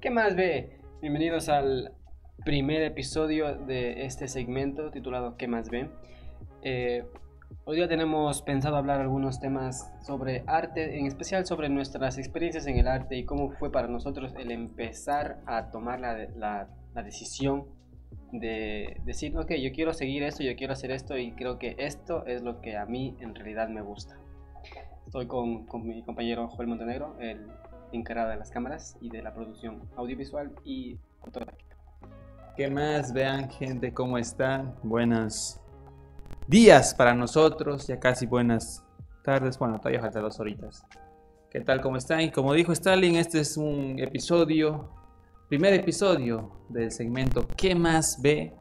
¿Qué más ve? Bienvenidos al primer episodio de este segmento titulado ¿Qué más ve? Eh, hoy día tenemos pensado hablar algunos temas sobre arte, en especial sobre nuestras experiencias en el arte y cómo fue para nosotros el empezar a tomar la, decisión de decir, ok, yo quiero seguir esto, yo quiero hacer esto y creo que esto es lo que a mí en realidad me gusta. Estoy con, con mi compañero Joel Montenegro, el encargado de las cámaras y de la producción audiovisual y fotográfica. ¿Qué más? Vean gente, ¿cómo están? Buenos días para nosotros, ya casi buenas tardes, bueno, todavía falta dos horitas. ¿Qué tal? ¿Cómo están? Y como dijo Stalin, este es un episodio, primer episodio del segmento ¿Qué más ve?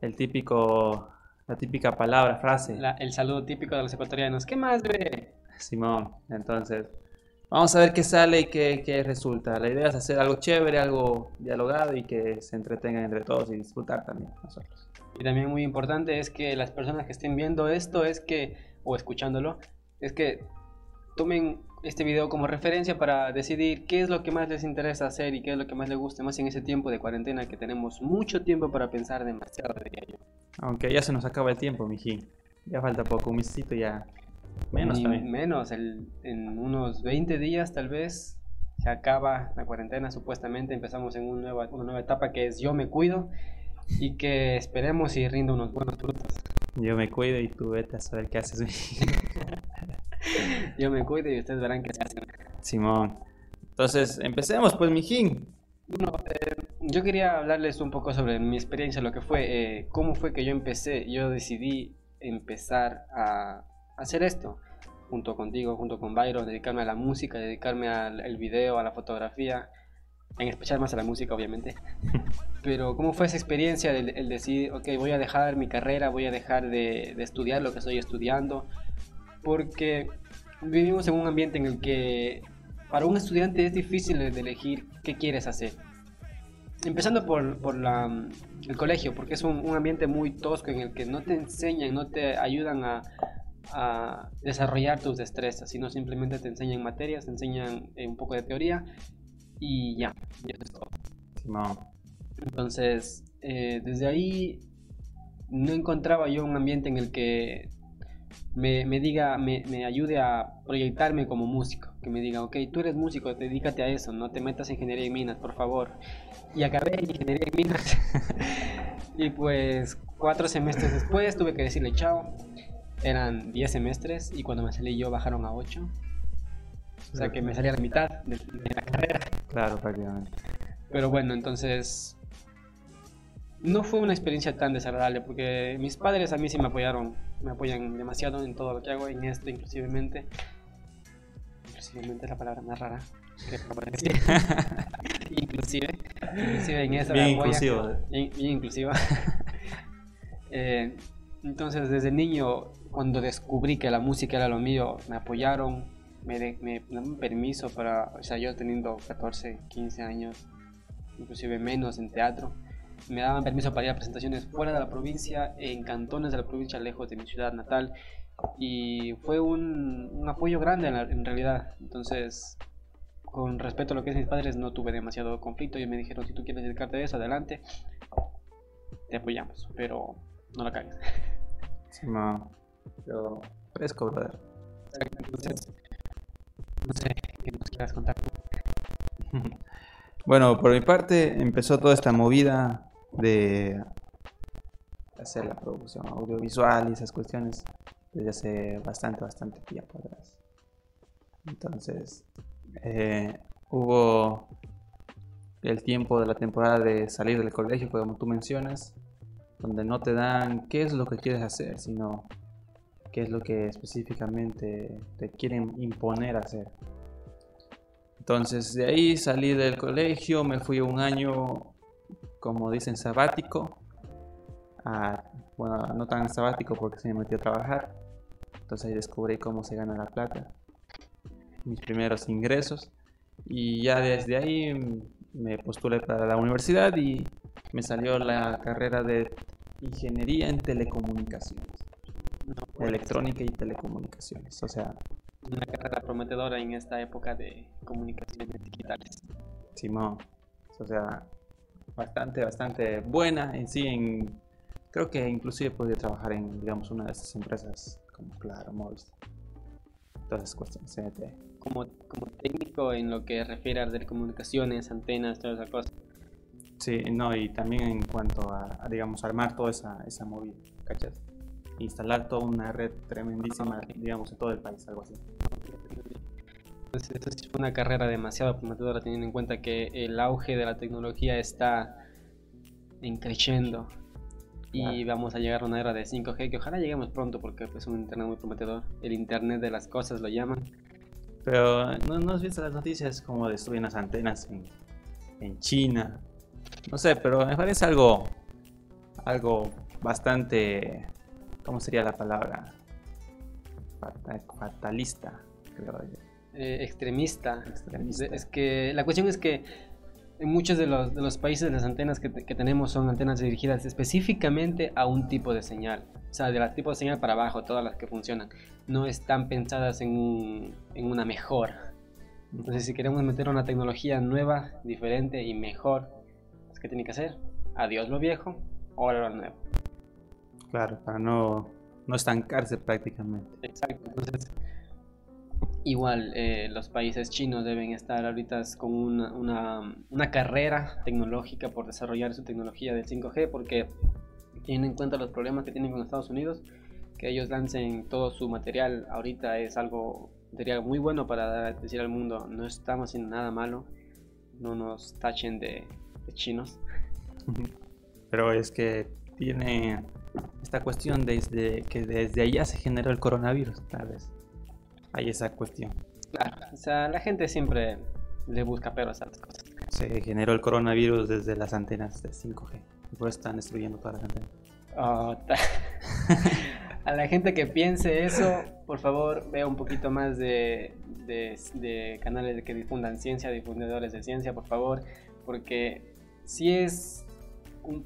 El típico, la típica palabra, frase. La- el saludo típico de los ecuatorianos. ¿Qué más ve? Simón, entonces vamos a ver qué sale y qué, qué resulta. La idea es hacer algo chévere, algo dialogado y que se entretengan entre todos y disfrutar también nosotros. Y también muy importante es que las personas que estén viendo esto es que, o escuchándolo, es que tomen este video como referencia para decidir qué es lo que más les interesa hacer y qué es lo que más les gusta, más en ese tiempo de cuarentena que tenemos mucho tiempo para pensar demasiado, diría yo. Aunque ya se nos acaba el tiempo, mijín. Ya falta poco, un mesito ya. Menos también. menos, el- en unos 20 días tal vez se acaba la cuarentena, supuestamente empezamos en un nueva- una nueva etapa que es yo me cuido y que esperemos y rinda unos buenos frutos. Yo me cuido y tú vete a saber qué haces. Yo me cuido y ustedes verán qué se hacen. Simón. Entonces, empecemos pues, mijín. Bueno, eh, yo quería hablarles un poco sobre mi experiencia, lo que fue, eh, cómo fue que yo empecé, yo decidí empezar a hacer esto, junto contigo, junto con Byron, dedicarme a la música, dedicarme al el video, a la fotografía, en especial más a la música, obviamente. Pero cómo fue esa experiencia el, el decir, ok, voy a dejar mi carrera, voy a dejar de, de estudiar lo que estoy estudiando, porque vivimos en un ambiente en el que para un estudiante es difícil de elegir qué quieres hacer. Empezando por, por la, el colegio, porque es un, un ambiente muy tosco en el que no te enseñan, no te ayudan a, a desarrollar tus destrezas, sino simplemente te enseñan materias, te enseñan eh, un poco de teoría y ya, y eso es todo. Simón. Entonces, eh, desde ahí no encontraba yo un ambiente en el que me, me diga, me, me ayude a proyectarme como músico. Que me diga, ok, tú eres músico, dedícate a eso, no te metas en ingeniería en minas, por favor. Y acabé en ingeniería en minas. y pues cuatro semestres después tuve que decirle chao. Eran 10 semestres y cuando me salí yo bajaron a 8. O sea que me salí a la mitad de, de la carrera. Claro, prácticamente. Pero bueno, entonces no fue una experiencia tan desagradable porque mis padres a mí sí me apoyaron, me apoyan demasiado en todo lo que hago, en esto inclusivemente. Inclusivemente es la palabra más rara que decir. inclusive, inclusive en eso me Bien apoyan. inclusivo. Bien, bien inclusiva. Eh, entonces, desde niño, cuando descubrí que la música era lo mío, me apoyaron, me, de- me daban permiso para, o sea, yo teniendo 14, 15 años, inclusive menos en teatro, me daban permiso para ir a presentaciones fuera de la provincia, en cantones de la provincia, lejos de mi ciudad natal, y fue un, un apoyo grande en, la- en realidad. Entonces, con respecto a lo que es mis padres, no tuve demasiado conflicto. Ellos me dijeron, si tú quieres dedicarte a eso, adelante, te apoyamos, pero no la cagues. Simón. Yo fresco, brother. Entonces, no sé qué nos quieras contar. Bueno, por mi parte empezó toda esta movida de hacer la producción audiovisual y esas cuestiones desde hace bastante, bastante tiempo atrás. Entonces, eh, hubo el tiempo de la temporada de salir del colegio, como tú mencionas, donde no te dan qué es lo que quieres hacer, sino qué es lo que específicamente te quieren imponer hacer. Entonces de ahí salí del colegio, me fui un año, como dicen, sabático. bueno, no tan sabático porque se me metí a trabajar. Entonces ahí descubrí cómo se gana la plata. Mis primeros ingresos. Y ya desde ahí me postulé para la universidad y me salió la carrera de Ingeniería en Telecomunicaciones. Electrónica y Telecomunicaciones. O sea, Una carrera prometedora en esta época de comunicaciones digitales. Simón. O sea, bastante, bastante buena en sí. En, creo que inclusive podría trabajar en, digamos, una de estas empresas como Claro, Movistar. Todas esas cuestiones. Como, como técnico en lo que refiere a telecomunicaciones, antenas, todas esas cosas. Sí, no, y también en cuanto a, a, digamos, armar toda esa, esa movida, ¿cachas? Instalar toda una red tremendísima, digamos, en todo el país, algo así. Entonces, esta es una carrera demasiado prometedora teniendo en cuenta que el auge de la tecnología está increciendo y vamos a llegar a una era de 5G que ojalá lleguemos pronto porque es un internet muy prometedor. El internet de las cosas lo llaman. Pero ¿no, no has visto las noticias como destruyen las antenas en, en China? No sé, pero me parece algo algo bastante ¿cómo sería la palabra? Fatalista, creo yo. Eh, extremista. extremista. Es que la cuestión es que en muchos de los, de los países las antenas que, que, tenemos son antenas dirigidas específicamente a un tipo de señal. O sea, de la tipo de señal para abajo, todas las que funcionan. No están pensadas en, un, en una mejor. Entonces, si queremos meter una tecnología nueva, diferente y mejor, ¿qué tiene que hacer? Adiós lo viejo, ahora lo nuevo. Claro, para no, no estancarse prácticamente. Exacto. Entonces, Igual eh, los países chinos deben estar ahorita con una, una, una, carrera tecnológica por desarrollar su tecnología del 5G porque tienen en cuenta los problemas que tienen con Estados Unidos, que ellos lancen todo su material ahorita es algo sería muy bueno para decir al mundo no estamos haciendo nada malo, no nos tachen de, de chinos. Pero es que tiene esta cuestión desde que desde allá se generó el coronavirus, tal vez hay esa cuestión. Claro, o sea, la gente siempre le busca peros a las cosas. Se generó el coronavirus desde las antenas de 5G. Por están destruyendo todas las antenas. Oh, a la gente que piense eso, por favor, vea un poquito más de, de, de canales que difundan ciencia, difundidores de ciencia, por favor, porque si es un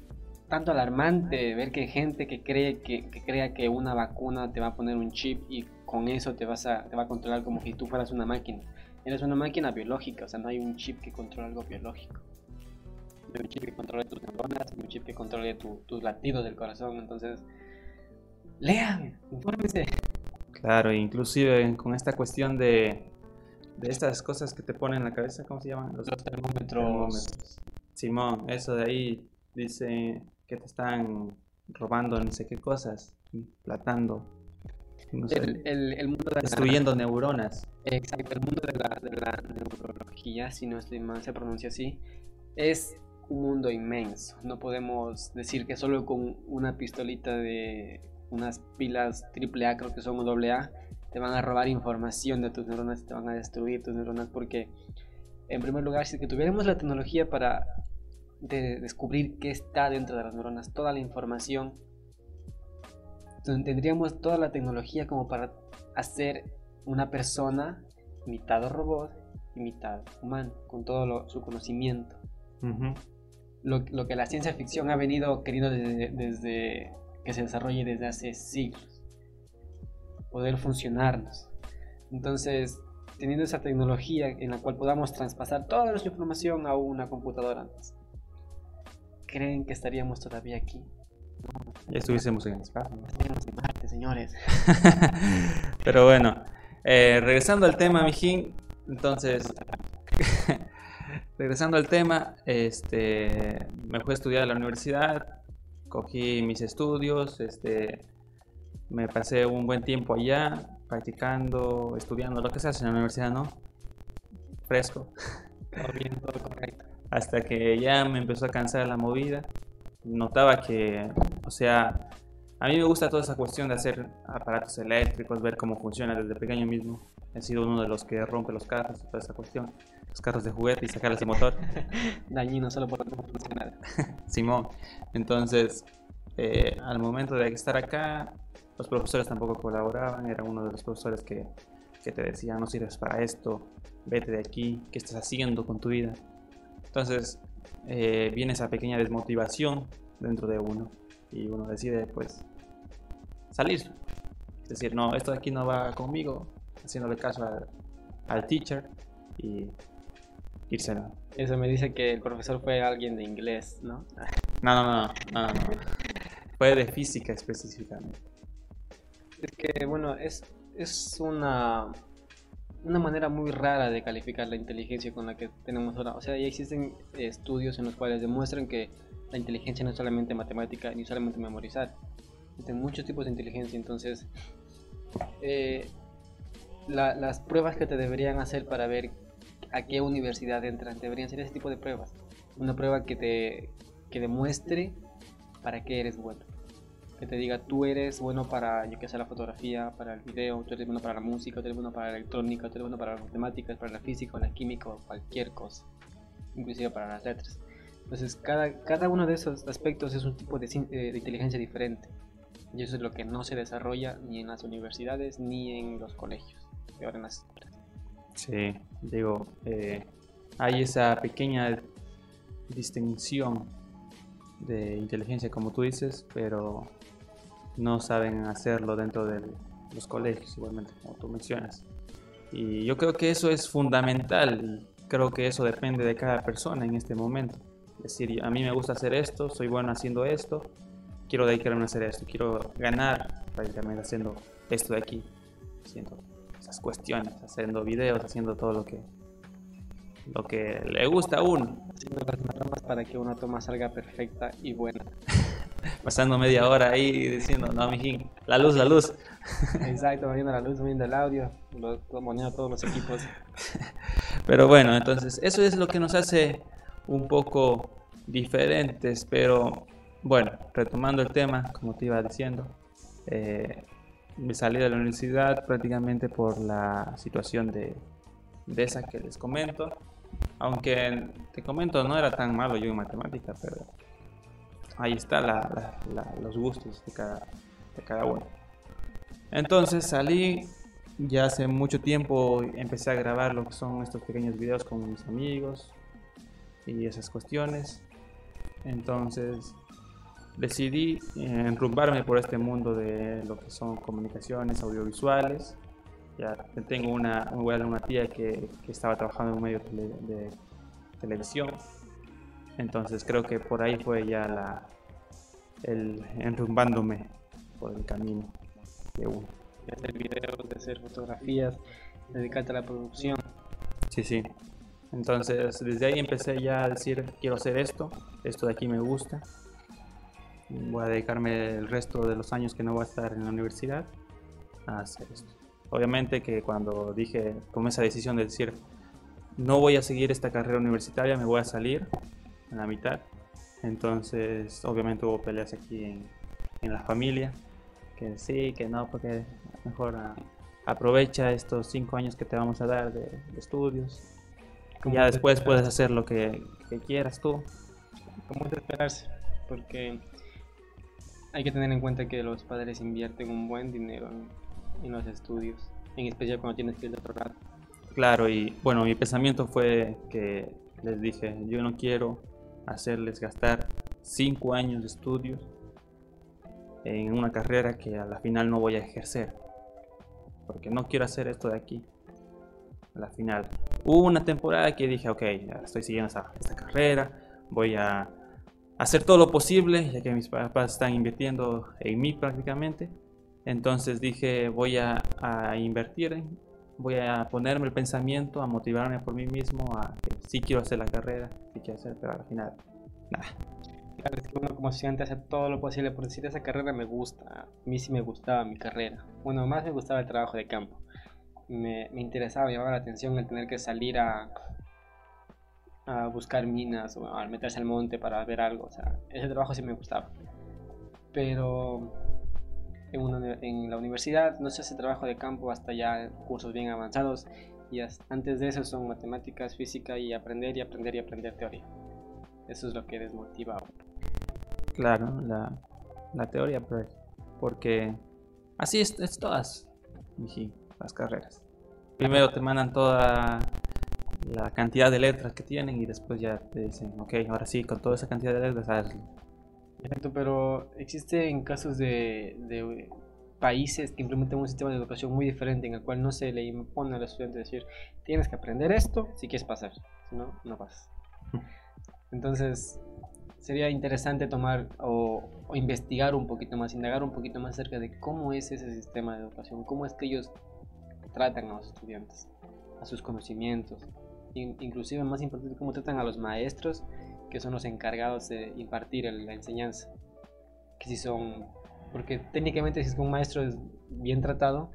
tanto alarmante ver que gente que cree que, que, crea que una vacuna te va a poner un chip y con eso te vas a te va a controlar como si tú fueras una máquina. Eres una máquina biológica, o sea, no hay un chip que controle algo biológico. No hay un chip que controle tus neuronas, no hay un chip que controle tu, tus latidos del corazón, entonces lean, infórmense. Claro, inclusive con esta cuestión de de estas cosas que te ponen en la cabeza, ¿cómo se llaman? Los, Los termómetros. termómetros. Simón, eso de ahí dice que te están robando no sé qué cosas, platando, no sé, el, el, el, mundo de destruyendo la, neuronas. Exacto, el mundo de la, de la neurología, si no estoy mal, se pronuncia así, es un mundo inmenso. No podemos decir que solo con una pistolita de unas pilas AAA, creo que son AA, te van a robar información de tus neuronas, te van a destruir tus neuronas, porque en primer lugar, si que tuviéramos la tecnología para de descubrir qué está dentro de las neuronas, toda la información. Entonces, tendríamos toda la tecnología como para hacer una persona mitad robot y mitad humano, con todo lo, su conocimiento. Uh -huh. lo, lo, que la ciencia ficción ha venido queriendo desde, desde que se desarrolle desde hace siglos. Poder funcionarnos. Entonces, teniendo esa tecnología en la cual podamos traspasar toda nuestra información a una computadora creen que estaríamos todavía aquí? No, ya estuviésemos en el espacio. Estaríamos en Marte, señores. Pero bueno, eh, regresando al tema, Mijín, entonces, regresando al tema, este, me fui a estudiar a la universidad, cogí mis estudios, este, me pasé un buen tiempo allá, practicando, estudiando, lo que se hace en la universidad, ¿no? Fresco. Todo bien, todo correcto hasta que ya me empezó a cansar la movida. Notaba que, o sea, a mí me gusta toda esa cuestión de hacer aparatos eléctricos, ver cómo funciona desde pequeño mismo. He sido uno de los que rompe los carros, toda esa cuestión. Los carros de juguete y sacarles el motor. Dañino solo por no funcionar. Simón. Entonces, eh, al momento de estar acá, los profesores tampoco colaboraban. Era uno de los profesores que, que te decía, no sirves para esto, vete de aquí, ¿qué estás haciendo con tu vida? Entonces eh, viene esa pequeña desmotivación dentro de uno y uno decide pues salir. Es decir, no, esto de aquí no va conmigo, haciéndole caso al, al teacher y, irse. Eso me dice que el profesor fue alguien de inglés, ¿no? No, no, no, no, no. Fue de física específicamente. Es que, bueno, es, es una, una manera muy rara de calificar la inteligencia con la que tenemos ahora. O sea, ya existen estudios en los cuales demuestran que la inteligencia no es solamente matemática ni solamente memorizar. Existen muchos tipos de inteligencia, entonces eh, las pruebas que te deberían hacer para ver a qué universidad entran deberían ser ese tipo de pruebas. Una prueba que te que demuestre para qué eres bueno. Que te diga, tú eres bueno para, yo que sé, la fotografía, para el video, tú eres bueno para la música, tú eres bueno para la electrónica, tú eres bueno para las matemáticas, para la física, la química, cualquier cosa. Inclusive para las letras. Entonces, cada, cada uno de esos aspectos es un tipo de, eh, de inteligencia diferente. Y eso es lo que no se desarrolla ni en las universidades ni en los colegios, peor en las Sí, digo, eh, hay esa pequeña distinción de inteligencia, como tú dices, pero no saben hacerlo dentro de los colegios, igualmente, como tú mencionas. Y yo creo que eso es fundamental y creo que eso depende de cada persona en este momento. Es decir, a mí me gusta hacer esto, soy bueno haciendo esto, quiero dedicarme a hacer esto, quiero ganar prácticamente haciendo esto de aquí, haciendo esas cuestiones, haciendo videos, haciendo todo lo que lo que le gusta a uno. Haciendo las normas para que una toma salga perfecta y buena. Pasando media hora ahí diciendo, no, mijín, la luz, la luz. Exacto, moviendo la luz, moviendo el audio, moviendo todos los equipos. Pero bueno, entonces, eso es lo que nos hace un poco diferentes, pero bueno, retomando el tema, como te iba diciendo, eh, me salí de la universidad prácticamente por la situación de, de esa que les comento. Aunque te comento, no era tan malo yo en matemática, pero ahí está los gustos de cada, de cada uno. Entonces salí, ya hace mucho tiempo empecé a grabar lo que son estos pequeños videos con mis amigos y esas cuestiones. Entonces decidí enrumbarme por este mundo de lo que son comunicaciones audiovisuales ya tengo una, una tía que, que estaba trabajando en un medio de televisión. Entonces creo que por ahí fue ya la, el enrumbándome por el camino de uno. De hacer videos, de hacer fotografías, dedicarte a la producción. Sí, sí. Entonces desde ahí empecé ya a decir, quiero hacer esto, esto de aquí me gusta. Voy a dedicarme el resto de los años que no voy a estar en la universidad a hacer esto. Obviamente que cuando dije, tomé esa decisión de decir, no voy a seguir esta carrera universitaria, me voy a salir en la mitad. Entonces, obviamente hubo peleas aquí en, en la familia, que sí, que no, porque mejor aprovecha estos cinco años que te vamos a dar de, estudios. Y ya después puedes hacer lo que, quieras tú. ¿Cómo es esperarse? Porque hay que tener en cuenta que los padres invierten un buen dinero en en los estudios, en especial cuando tienes que ir de otro lado. Claro, y bueno, mi pensamiento fue que les dije, yo no quiero hacerles gastar cinco años de estudios en una carrera que a la final no voy a ejercer, porque no quiero hacer esto de aquí. A la final, hubo una temporada que dije, ok, estoy siguiendo esta, carrera, voy a hacer todo lo posible, ya que mis papás están invirtiendo en mí prácticamente entonces dije, voy a, invertir, voy a ponerme el pensamiento, a motivarme por mí mismo, a que sí quiero hacer la carrera, sí quiero hacer, pero al final, nada. Claro, es que uno como estudiante hace todo lo posible por decir esa carrera me gusta. A mí sí me gustaba mi carrera. Bueno, más me gustaba el trabajo de campo. Me, me interesaba, me llamaba la atención el tener que salir a, a buscar minas o a meterse al monte para ver algo. O sea, ese trabajo sí me gustaba. Pero en, la universidad, no se hace trabajo de campo hasta ya cursos bien avanzados y antes de eso son matemáticas, física y aprender y aprender y aprender teoría. Eso es lo que desmotiva. Claro, la, la teoría, pues, porque así es, es todas las carreras. Primero te mandan toda la cantidad de letras que tienen y después ya te dicen, ok, ahora sí, con toda esa cantidad de letras, hazlo pero existen casos de, países que implementan un sistema de educación muy diferente en el cual no se le impone al estudiante decir tienes que aprender esto si quieres pasar. Si no, no pasas. Entonces, sería interesante tomar o, o, investigar un poquito más, indagar un poquito más acerca de cómo es ese sistema de educación, cómo es que ellos tratan a los estudiantes, a sus conocimientos, inclusive más importante, cómo tratan a los maestros, que son los encargados de impartir la enseñanza. Que si son, porque técnicamente si es que un maestro es bien tratado,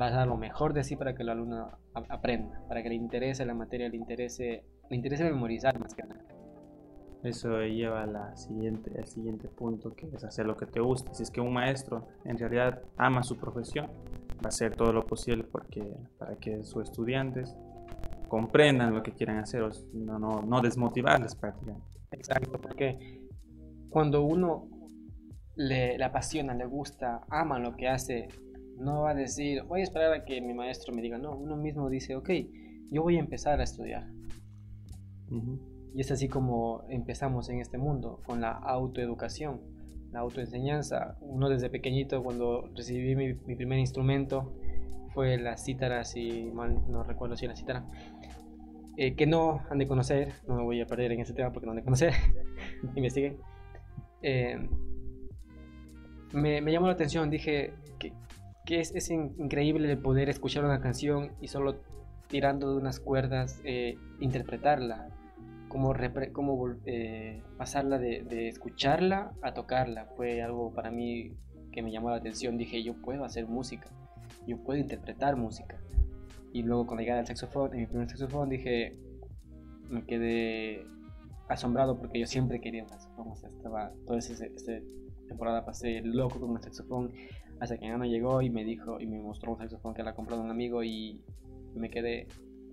va a dar lo mejor de sí para que el alumno aprenda, para que le interese la materia, le interese, le interese memorizar más que nada. Eso lleva a la siguiente, al siguiente punto, que es hacer lo que te gusta. Si es que un maestro en realidad ama su profesión, va a hacer todo lo posible porque, para que sus estudiantes comprendan lo que quieren hacer, o no, no, no desmotivarles prácticamente. Exacto, porque cuando uno le, le, apasiona, le gusta, ama lo que hace, no va a decir, voy a esperar a que mi maestro me diga, no, uno mismo dice, ok, yo voy a empezar a estudiar. Y es así como empezamos en este mundo, con la autoeducación, la autoenseñanza. Uno desde pequeñito, cuando recibí mi, mi primer instrumento, fue la cítara, si mal no recuerdo si la cítara, eh, que no han de conocer, no me voy a perder en ese tema porque no han de conocer, investiguen. Eh, me, me, llamó la atención, dije que, que es, es, increíble el poder escuchar una canción y solo tirando de unas cuerdas eh, interpretarla, como, como eh, pasarla de, de, escucharla a tocarla, fue algo para mí que me llamó la atención, dije yo puedo hacer música yo puedo interpretar música. Y luego cuando llegué al saxofón, en mi primer saxofón, dije, me quedé asombrado porque yo siempre quería un saxofón. O sea, estaba, toda esa, temporada pasé loco con un saxofón hasta que Ana llegó y me dijo y me mostró un saxofón que le ha comprado un amigo y me quedé,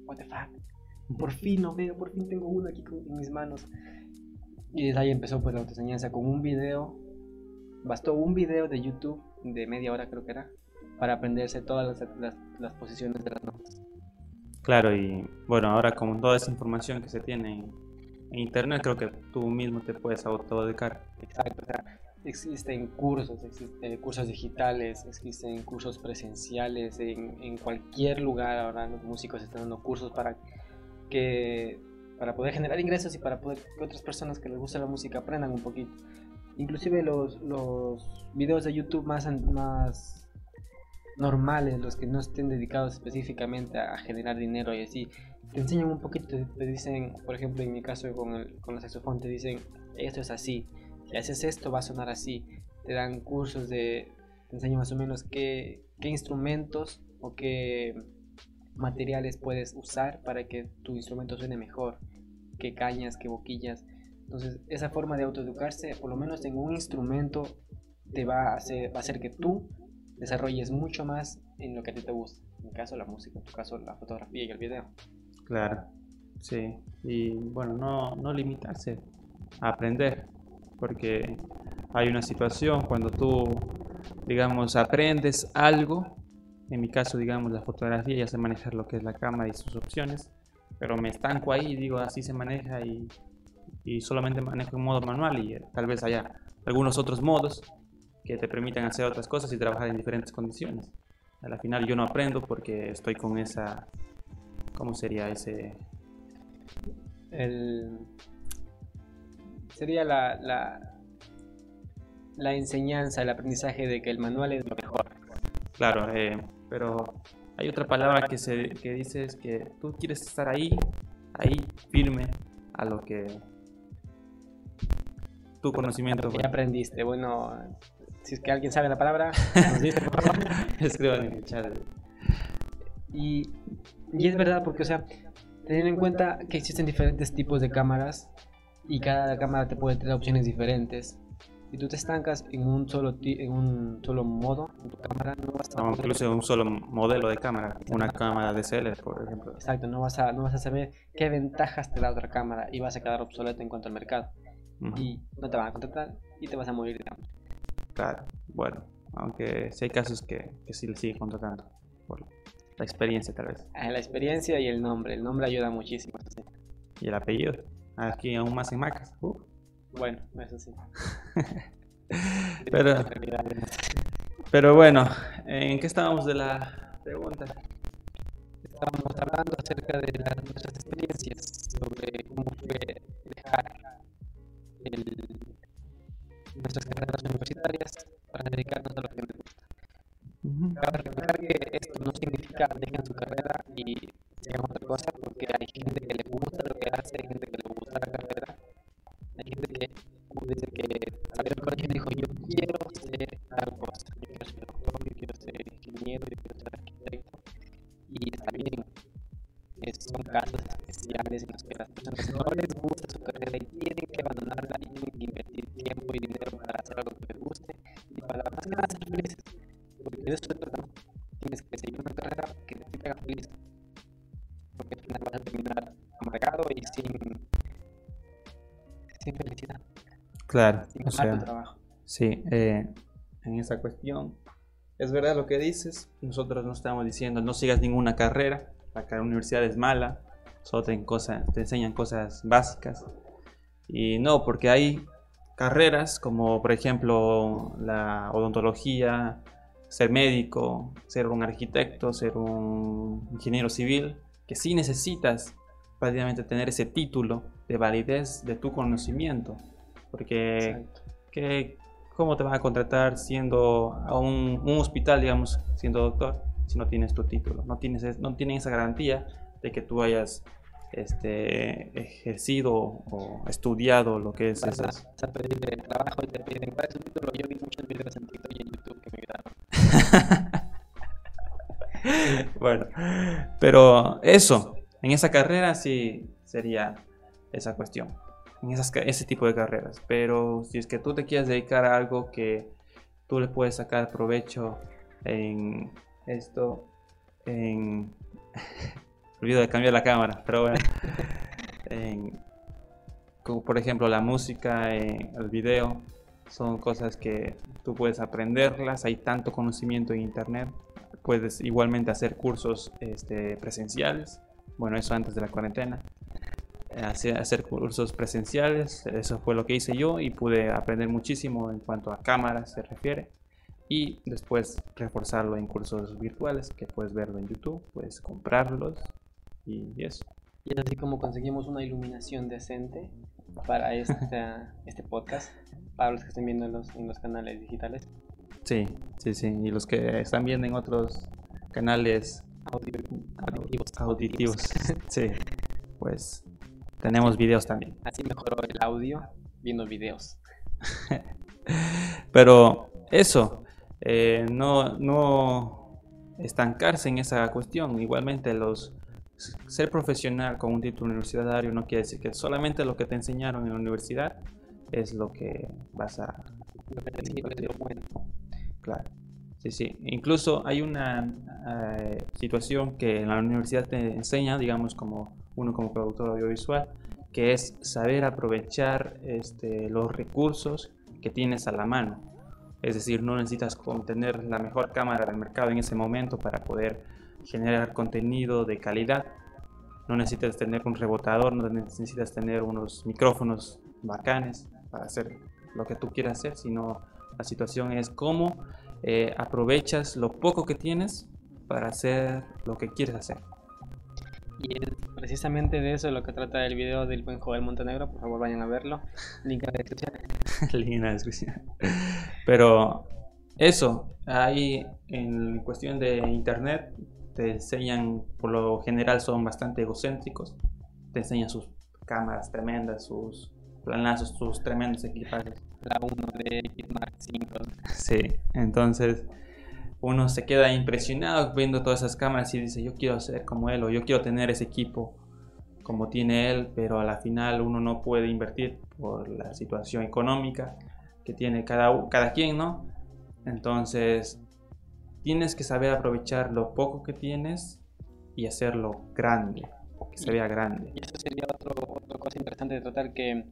what the fuck, por fin no veo, por fin tengo uno aquí en mis manos. Y desde ahí empezó pues la autoenseñanza con un video, bastó un video de YouTube de media hora creo que era, para aprenderse todas las, posiciones de las notas. Claro, y bueno, ahora con toda esa información que se tiene en, internet, creo que tú mismo te puedes autoeducar. Exacto, o sea, existen cursos, existen cursos digitales, existen cursos presenciales, en, en cualquier lugar ahora los músicos están dando cursos para que para poder generar ingresos y para poder que otras personas que les gusta la música aprendan un poquito. Inclusive los, los videos de YouTube más, más normales, los que no estén dedicados específicamente a generar dinero y así, te enseñan un poquito, te dicen, por ejemplo, en mi caso con el, con el saxofón, te dicen, esto es así, si haces esto va a sonar así, te dan cursos de, te enseñan más o menos qué, qué instrumentos o qué materiales puedes usar para que tu instrumento suene mejor, qué cañas, qué boquillas. Entonces, esa forma de autoeducarse, por lo menos en un instrumento, te va a hacer, va a hacer que tú desarrolles mucho más en lo que a ti te gusta. En mi caso la música, en tu caso la fotografía y el video. Claro, sí. Y bueno, no, no limitarse a aprender, porque hay una situación cuando tú, digamos, aprendes algo, en mi caso, digamos, la fotografía, ya sé manejar lo que es la cámara y sus opciones, pero me estanco ahí y digo, así se maneja y, y solamente manejo en modo manual y tal vez haya algunos otros modos que te permitan hacer otras cosas y trabajar en diferentes condiciones. A la final yo no aprendo porque estoy con esa, ¿cómo sería ese? El, sería la, la, la enseñanza, el aprendizaje de que el manual es lo mejor. Claro, eh, pero hay otra palabra que, se, que dice es que tú quieres estar ahí, ahí, firme a lo que tu conocimiento. ¿Qué aprendiste? Bueno, si es que alguien sabe la palabra, nos dice, por favor. Escriban en el chat. Y, y es verdad, porque, o sea, tener en cuenta que existen diferentes tipos de cámaras y cada cámara te puede tener opciones diferentes. Si tú te estancas en un solo en un solo modo, en tu cámara no vas a incluso un solo modelo de cámara, una cámara de DSLR, por ejemplo. Exacto, no vas a no vas a saber qué ventajas te da otra cámara y vas a quedar obsoleto en cuanto al mercado. Y no te van a contratar y te vas a morir de hambre. Claro, bueno, aunque sí hay casos que, que sí le siguen contratando por la experiencia tal vez. Ah, la experiencia y el nombre, el nombre ayuda muchísimo. Y el apellido, aquí aún más en Macas. Bueno, eso sí. pero, pero bueno, ¿en qué estábamos de la pregunta? estábamos hablando acerca de las, nuestras experiencias sobre cómo fue dejar el, nuestras carreras universitarias para dedicarnos a lo que nos gusta. Cabe recordar que esto no significa dejen su carrera y sigan otra cosa, porque hay gente que le gusta lo que hace, hay gente que le gusta la carrera, hay gente que dice que salió del colegio y dijo yo quiero ser tal cosa, yo quiero ser doctor, yo quiero ser ingeniero, yo quiero ser arquitecto, y está bien. son casos especiales en los que las personas no les gusta su carrera y Claro, o sea, sí, eh, en esa cuestión es verdad lo que dices, nosotros no estamos diciendo no sigas ninguna carrera, la universidad es mala, solo te, te enseñan cosas básicas. Y no, porque hay carreras como por ejemplo la odontología, ser médico, ser un arquitecto, ser un ingeniero civil, que sí necesitas prácticamente tener ese título de validez de tu conocimiento. Porque, ¿cómo te vas a contratar siendo a un, hospital, digamos, siendo doctor, si no tienes tu título? No tienes, no tienen esa garantía de que tú hayas este, ejercido o estudiado lo que es eso. Vas a pedir trabajo y te piden, ¿cuál es tu título? Yo vi muchos videos en TikTok y en YouTube que me ayudaron. bueno, pero eso, en esa carrera sí sería esa cuestión en esas, ese tipo de carreras. Pero si es que tú te quieres dedicar a algo que tú le puedes sacar provecho en esto, en... Olvido de cambiar la cámara, pero bueno. como por ejemplo la música, el video, son cosas que tú puedes aprenderlas, hay tanto conocimiento en internet, puedes igualmente hacer cursos este, presenciales, bueno, eso antes de la cuarentena, hacer cursos presenciales, eso fue lo que hice yo y pude aprender muchísimo en cuanto a cámaras se refiere y después reforzarlo en cursos virtuales que puedes verlo en YouTube, puedes comprarlos y eso. Y es así como conseguimos una iluminación decente para esta, este podcast, para los que estén viendo en los, en los canales digitales. Sí, sí, sí, y los que están viendo en otros canales auditivos, auditivos. sí, pues tenemos videos también. Así mejoró el audio viendo videos. Pero eso, eh, no, no estancarse en esa cuestión. Igualmente, los ser profesional con un título universitario no quiere decir que solamente lo que te enseñaron en la universidad es lo que vas a... Claro. Sí, sí. Incluso hay una eh, situación que en la universidad te enseña, digamos, como uno como productor audiovisual, que es saber aprovechar este, los recursos que tienes a la mano. Es decir, no necesitas tener la mejor cámara del mercado en ese momento para poder generar contenido de calidad. No necesitas tener un rebotador, no necesitas tener unos micrófonos bacanes para hacer lo que tú quieras hacer, sino la situación es cómo eh, aprovechas lo poco que tienes para hacer lo que quieres hacer. Y es precisamente de eso lo que trata el video del buen joven Montenegro. Por favor, vayan a verlo. Link en la descripción. Link en la descripción. Pero eso, ahí en cuestión de internet, te enseñan, por lo general son bastante egocéntricos. Te enseñan sus cámaras tremendas, sus planazos, sus tremendos equipajes. La 1 de Mark 5. Sí, entonces uno se queda impresionado viendo todas esas cámaras y dice yo quiero ser como él o yo quiero tener ese equipo como tiene él, pero a la final uno no puede invertir por la situación económica que tiene cada, cada quien, ¿no? Entonces tienes que saber aprovechar lo poco que tienes y hacerlo grande, que se vea grande. Y eso sería otro, otra cosa interesante de tratar que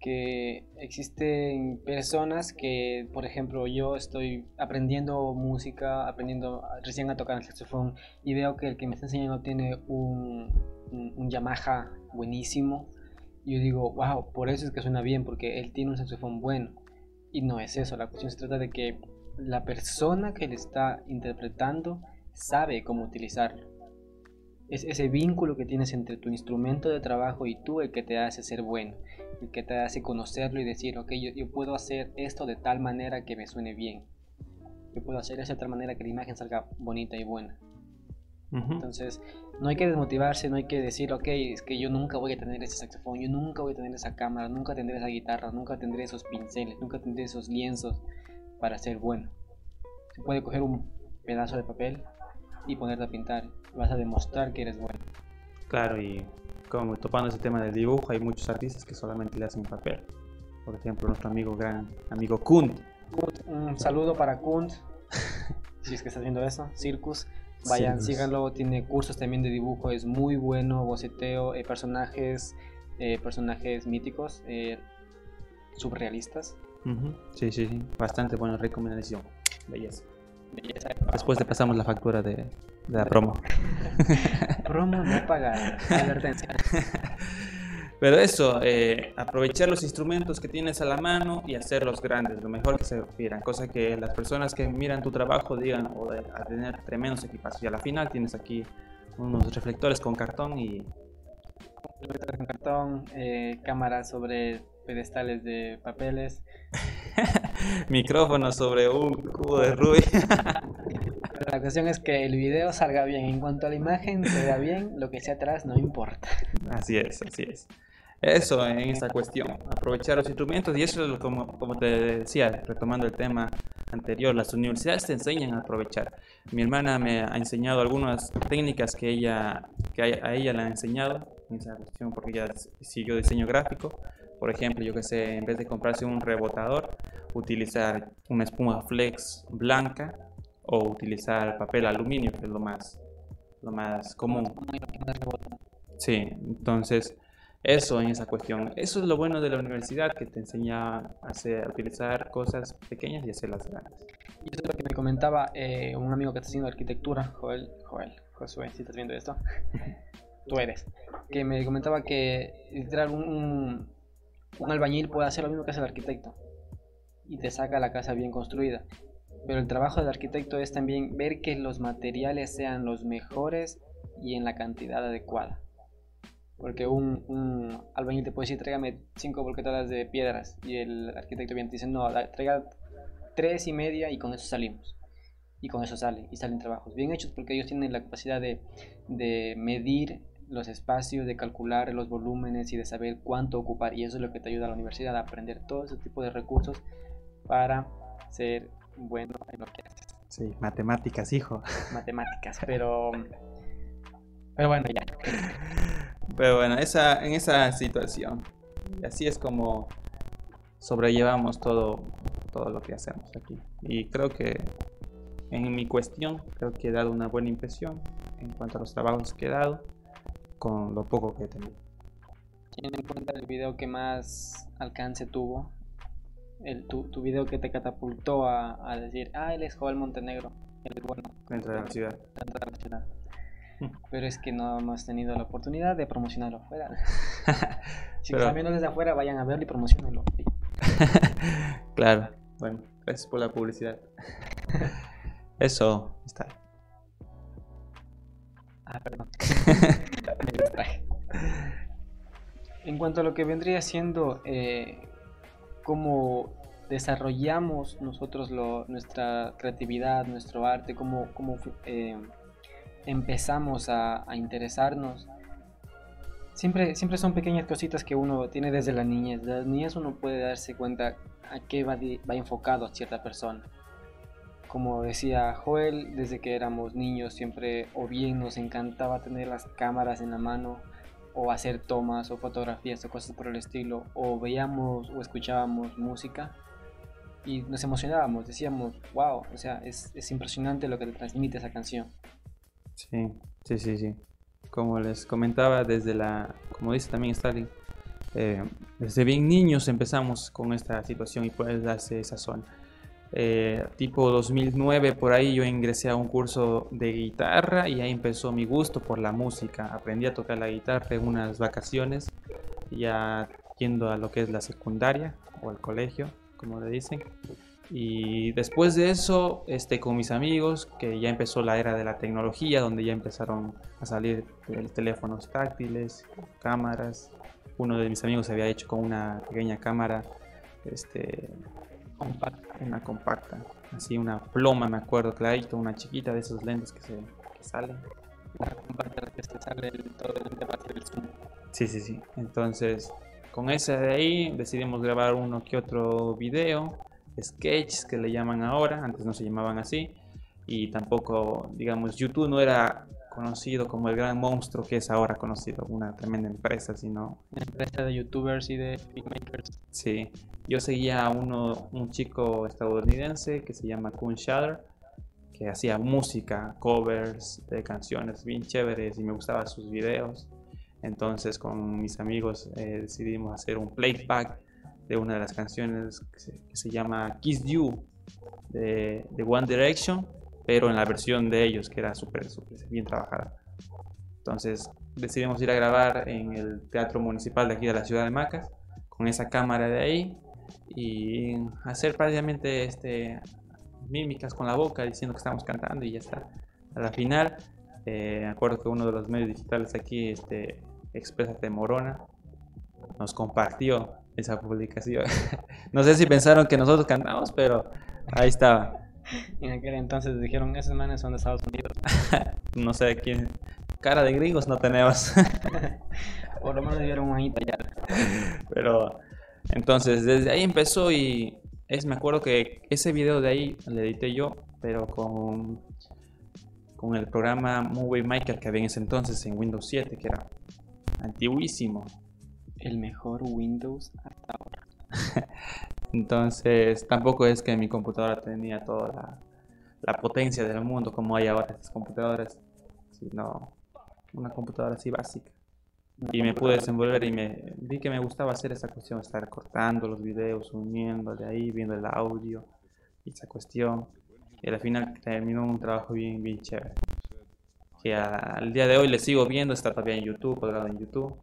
que existen personas que, por ejemplo, yo estoy aprendiendo música, aprendiendo recién a tocar el saxofón y veo que el que me está enseñando tiene un, un, Yamaha buenísimo. Y yo digo, wow, por eso es que suena bien, porque él tiene un saxofón bueno. Y no es eso, la cuestión se trata de que la persona que le está interpretando sabe cómo utilizarlo. Es ese vínculo que tienes entre tu instrumento de trabajo y tú el que te hace ser bueno, el que te hace conocerlo y decir, ok, yo, yo puedo hacer esto de tal manera que me suene bien. Yo puedo hacer eso de tal manera que la imagen salga bonita y buena. Entonces, no hay que desmotivarse, no hay que decir, ok, es que yo nunca voy a tener ese saxofón, yo nunca voy a tener esa cámara, nunca tendré esa guitarra, nunca tendré esos pinceles, nunca tendré esos lienzos para ser bueno. Se puede coger un pedazo de papel y ponerte a pintar, vas a demostrar que eres bueno. Claro, y como topando ese tema del dibujo, hay muchos artistas que solamente le hacen papel. Por ejemplo, nuestro amigo gran amigo Kunt. un saludo para Kunt, si es que estás viendo eso, Circus. Vayan, síganlo, tiene cursos también de dibujo, es muy bueno, boceteo, eh, personajes, eh, personajes míticos, eh, surrealistas. Sí, sí, sí, bastante buena recomendación. Belleza. Después te pasamos la factura de, la promo. promo no paga, advertencia. Pero eso, eh, aprovechar los instrumentos que tienes a la mano y hacerlos grandes, lo mejor que se refieran. Cosa que las personas que miran tu trabajo digan, o a tener tremendos equipos. Y a la final tienes aquí unos reflectores con cartón y... Reflectores con cartón, eh, cámaras sobre pedestales de papeles. Micrófono sobre un cubo de Rubik. la cuestión es que el video salga bien. En cuanto a la imagen se vea bien, lo que sea atrás no importa. Así es, así es eso en esta cuestión, aprovechar los instrumentos y eso es como, como te decía, retomando el tema anterior, las universidades te enseñan a aprovechar. Mi hermana me ha enseñado algunas técnicas que ella que a ella le ha enseñado en esa cuestión porque ella siguió diseño gráfico. Por ejemplo, yo que sé, en vez de comprarse un rebotador, utilizar una espuma flex blanca o utilizar papel aluminio, que es lo más lo más común. Sí, entonces eso en esa cuestión. Eso es lo bueno de la universidad, que te enseña a, hacer, utilizar cosas pequeñas y hacerlas grandes. Y eso es lo que me comentaba eh, un amigo que está haciendo arquitectura, Joel, Joel, Josué, si estás viendo esto, tú eres, que me comentaba que literal un, un albañil puede hacer lo mismo que hace el arquitecto y te saca la casa bien construida. Pero el trabajo del arquitecto es también ver que los materiales sean los mejores y en la cantidad adecuada. Porque un, albañil te puede decir, tráigame cinco volquetadas de piedras. Y el arquitecto bien te dice, no, traiga tres y media y con eso salimos. Y con eso sale. Y salen trabajos bien hechos porque ellos tienen la capacidad de, de medir los espacios, de calcular los volúmenes y de saber cuánto ocupar. Y eso es lo que te ayuda a la universidad a aprender todo ese tipo de recursos para ser bueno en lo que haces. Sí, matemáticas, hijo. Matemáticas, pero... Pero bueno, ya. Pero bueno, esa, en esa situación. Y así es como sobrellevamos todo, todo lo que hacemos aquí. Y creo que en mi cuestión, creo que he dado una buena impresión en cuanto a los trabajos que he dado con lo poco que he tenido. Teniendo en cuenta el video que más alcance tuvo, el, tu, tu video que te catapultó a, a decir, ah, él es Joel Montenegro, él es bueno. Dentro de la ciudad. Dentro de la ciudad. pero es que no hemos tenido la oportunidad de promocionarlo afuera. si pero... viendo desde afuera, vayan a verlo y promocionenlo. claro, bueno, gracias por la publicidad. Eso está. Ah, perdón. en cuanto a lo que vendría siendo eh, cómo desarrollamos nosotros lo, nuestra creatividad, nuestro arte, cómo, cómo eh, empezamos a, interesarnos, siempre, siempre son pequeñas cositas que uno tiene desde la niñez. Desde la niñez uno puede darse cuenta a qué va, va enfocado cierta persona. Como decía Joel, desde que éramos niños siempre o bien nos encantaba tener las cámaras en la mano o hacer tomas o fotografías o cosas por el estilo, o veíamos o escuchábamos música y nos emocionábamos, decíamos, wow, o sea, es, es impresionante lo que te transmite esa canción. Sí, sí, sí, sí. Como les comentaba, desde la, como dice también Stalin, eh, desde bien niños empezamos con esta situación y puedes darse esa zona. Eh, tipo 2009 por ahí yo ingresé a un curso de guitarra y ahí empezó mi gusto por la música. Aprendí a tocar la guitarra en unas vacaciones, ya yendo a lo que es la secundaria o el colegio, como le dicen. Y después de eso, este, con mis amigos, que ya empezó la era de la tecnología, donde ya empezaron a salir teléfonos táctiles, cámaras. Uno de mis amigos había hecho con una pequeña cámara, este, compacta, una compacta, así una ploma, me acuerdo, clarito, una chiquita de esos lentes que, se, que salen. La compacta que se sale todo el zoom. Sí, sí, sí. Entonces, con ese de ahí decidimos grabar uno que otro video sketches que le llaman ahora, antes no se llamaban así, y tampoco, digamos, YouTube no era conocido como el gran monstruo que es ahora conocido, una tremenda empresa, sino... Una empresa de youtubers y de filmmakers. Sí, yo seguía a uno, un chico estadounidense que se llama Kun Shatter, que hacía música, covers de canciones bien chéveres y me gustaban sus videos. Entonces con mis amigos eh, decidimos hacer un playback de una de las canciones que se, llama Kiss You de, One Direction, pero en la versión de ellos, que era súper, bien trabajada. Entonces decidimos ir a grabar en el Teatro Municipal de aquí de la ciudad de Macas, con esa cámara de ahí, y hacer prácticamente este, mímicas con la boca diciendo que estamos cantando y ya está. A la final, eh, me acuerdo que uno de los medios digitales aquí, este, Exprésate Morona, nos compartió esa publicación. no sé si pensaron que nosotros cantamos, pero ahí estaba. En aquel entonces dijeron, esos manes son de Estados Unidos. no sé quién. Cara de gringos no tenemos. Por lo menos dieron un ya. Pero entonces desde ahí empezó y es me acuerdo que ese video de ahí lo edité yo, pero con con el programa Movie Maker que había en ese entonces en Windows 7, que era antiguísimo el mejor Windows hasta ahora. Entonces, tampoco es que mi computadora tenía toda la, potencia del mundo como hay ahora estas computadoras, sino una computadora así básica. y me pude desenvolver y me vi que me gustaba hacer esa cuestión, estar cortando los videos, uniendo de ahí, viendo el audio y esa cuestión. Y al final terminó un trabajo bien, bien chévere. Que al día de hoy le sigo viendo, está todavía en YouTube, colgado en YouTube.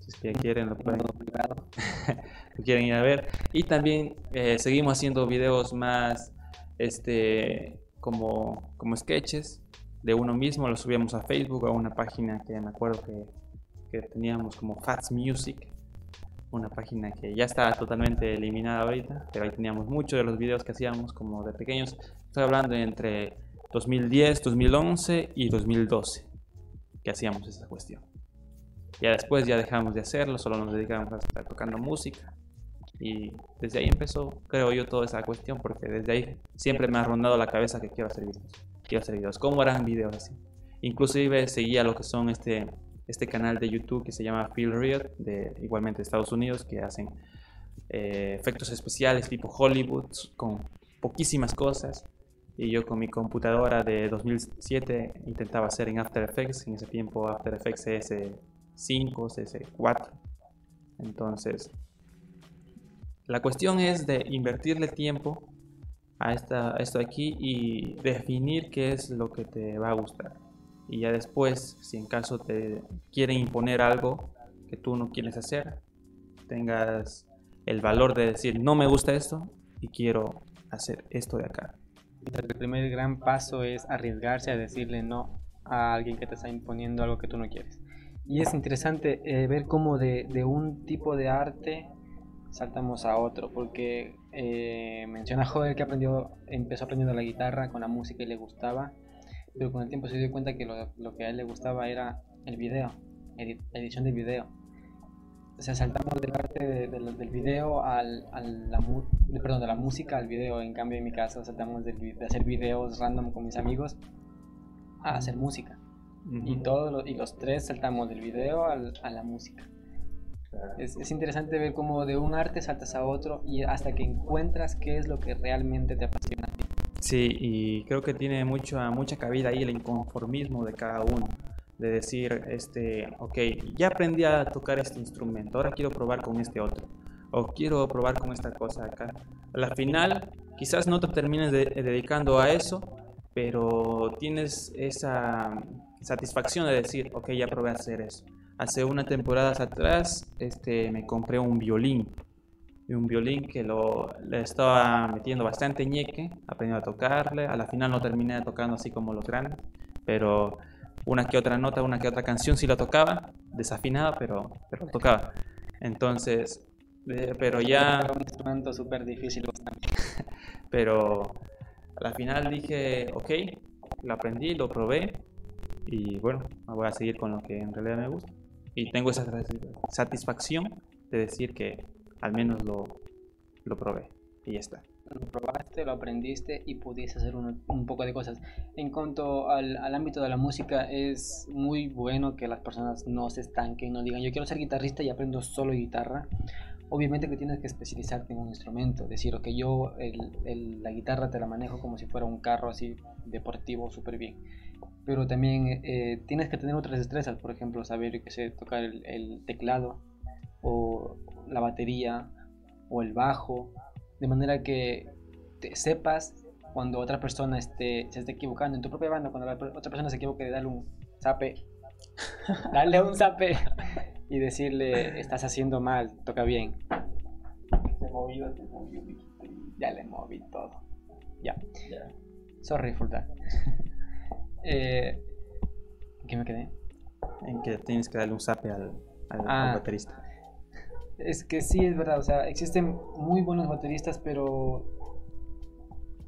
Si quieren, lo pueden. quieren ir a ver. Y también eh, seguimos haciendo videos más este como, como sketches de uno mismo. Lo subíamos a Facebook, a una página que me acuerdo que, que teníamos como Fats Music. Una página que ya está totalmente eliminada ahorita, pero ahí teníamos muchos de los videos que hacíamos como de pequeños. Estoy hablando entre 2010, 2011 y 2012 que hacíamos esa cuestión. Ya después ya dejamos de hacerlo, solo nos dedicamos a estar tocando música. Y desde ahí empezó, creo yo, toda esa cuestión, porque desde ahí siempre me ha rondado la cabeza que quiero hacer videos. Quiero hacer videos. ¿Cómo harán videos así? Inclusive seguía lo que son este, este canal de YouTube que se llama Phil Riot, de igualmente de Estados Unidos, que hacen eh, efectos especiales tipo Hollywood, con poquísimas cosas. Y yo con mi computadora de 2007 intentaba hacer en After Effects. En ese tiempo After Effects es 5, CS4. Entonces, la cuestión es de invertirle tiempo a, esta, esto aquí y definir qué es lo que te va a gustar. Y ya después, si en caso te quieren imponer algo que tú no quieres hacer, tengas el valor de decir, no me gusta esto y quiero hacer esto de acá. El primer gran paso es arriesgarse a decirle no a alguien que te está imponiendo algo que tú no quieres. Y es interesante eh, ver cómo de, un tipo de arte saltamos a otro, porque eh, menciona Joel que aprendió, empezó aprendiendo la guitarra con la música y le gustaba, pero con el tiempo se dio cuenta que lo, lo que a él le gustaba era el video, la edición de video. O sea, saltamos del arte del video al, al la, perdón, de la música al video. En cambio, en mi caso, saltamos de, de hacer videos random con mis amigos a hacer música y, todos y los tres saltamos del video al, a la música. Es, es, interesante ver cómo de un arte saltas a otro y hasta que encuentras qué es lo que realmente te apasiona. Sí, y creo que tiene mucho, mucha cabida ahí el inconformismo de cada uno. De decir, este, ok, ya aprendí a tocar este instrumento, ahora quiero probar con este otro. O quiero probar con esta cosa acá. A la final, quizás no te termines dedicando a eso, pero tienes esa satisfacción de decir, ok, ya probé a hacer eso. Hace una temporada atrás este, me compré un violín, y un violín que lo, le estaba metiendo bastante ñeque, aprendiendo a tocarle, a la final no terminé tocando así como los grandes, pero una que otra nota, una que otra canción sí lo tocaba, desafinada, pero, pero tocaba. Entonces, eh, pero ya... un instrumento súper difícil. pero a la final dije, ok, lo aprendí, lo probé y bueno, voy a seguir con lo que en realidad me gusta. Y tengo esa satisfacción de decir que al menos lo, lo probé y ya está. Lo probaste, lo aprendiste y pudiste hacer un, un poco de cosas. En cuanto al, al, ámbito de la música, es muy bueno que las personas no se estanquen, no digan yo quiero ser guitarrista y aprendo solo guitarra. Obviamente que tienes que especializarte en un instrumento, decir, ok, yo el, el, la guitarra te la manejo como si fuera un carro así deportivo súper bien. Pero también eh, tienes que tener otras destrezas, por ejemplo, saber que sé, tocar el, el teclado o la batería o el bajo, de manera que te sepas cuando otra persona esté, se esté equivocando en tu propia banda, cuando la otra persona se equivoque, darle un zape, darle un zape y decirle, estás haciendo mal, toca bien. Te te Ya le moví todo. Ya. Sorry for that. eh, ¿En qué me quedé? En que tienes que darle un zape al, al, ah, al baterista. Es que sí, es verdad, o sea, existen muy buenos bateristas, pero,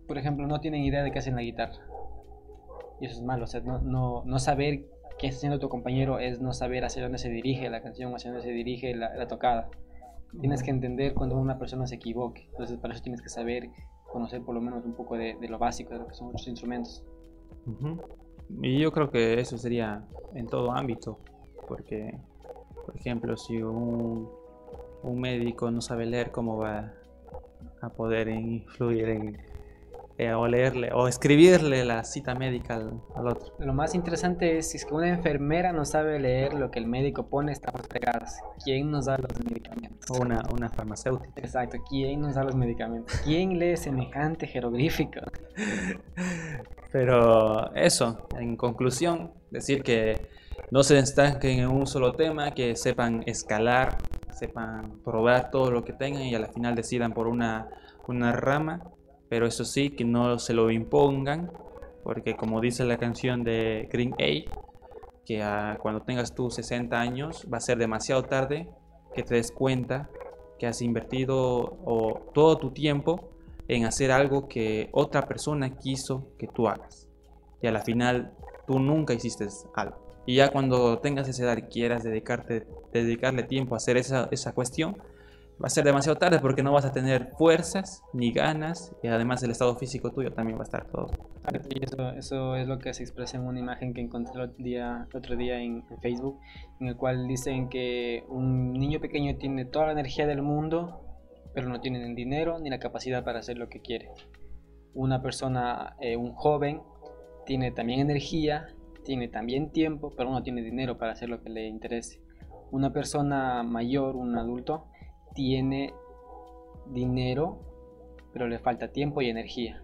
por ejemplo, no tienen idea de qué hacen la guitarra. Y eso es malo, o sea, no, no, no saber qué está haciendo tu compañero es no saber hacia dónde se dirige la canción, hacia dónde se dirige la, la tocada. Tienes que entender cuando una persona se equivoque, entonces para eso tienes que saber, conocer por lo menos un poco de, de lo básico de lo que son muchos instrumentos. Uh -huh. Y yo creo que eso sería en todo ámbito, porque, por ejemplo, si un un médico no sabe leer, ¿cómo va a poder influir en eh, o leerle o escribirle la cita médica al, al, otro? Lo más interesante es si es que una enfermera no sabe leer lo que el médico pone, estamos fregados. ¿Quién nos da los medicamentos? O una, una farmacéutica. Exacto, ¿quién nos da los medicamentos? ¿Quién lee semejante jeroglífico? Pero eso, en conclusión, decir que no se estanquen en un solo tema, que sepan escalar sepan probar todo lo que tengan y al final decidan por una, una rama, pero eso sí, que no se lo impongan, porque como dice la canción de Green A, que a, cuando tengas tus 60 años va a ser demasiado tarde que te des cuenta que has invertido todo tu tiempo en hacer algo que otra persona quiso que tú hagas. Y a la final tú nunca hiciste algo. Y ya cuando tengas esa edad y quieras dedicarte, dedicarle tiempo a hacer esa, esa cuestión, va a ser demasiado tarde porque no vas a tener fuerzas ni ganas y además el estado físico tuyo también va a estar todo. Y eso, eso es lo que se expresa en una imagen que encontré el otro día, el otro día en, en, Facebook, en el cual dicen que un niño pequeño tiene toda la energía del mundo, pero no tiene el dinero ni la capacidad para hacer lo que quiere. Una persona, eh, un joven, tiene también energía tiene también tiempo, pero no tiene dinero para hacer lo que le interese. Una persona mayor, un adulto, tiene dinero, pero le falta tiempo y energía.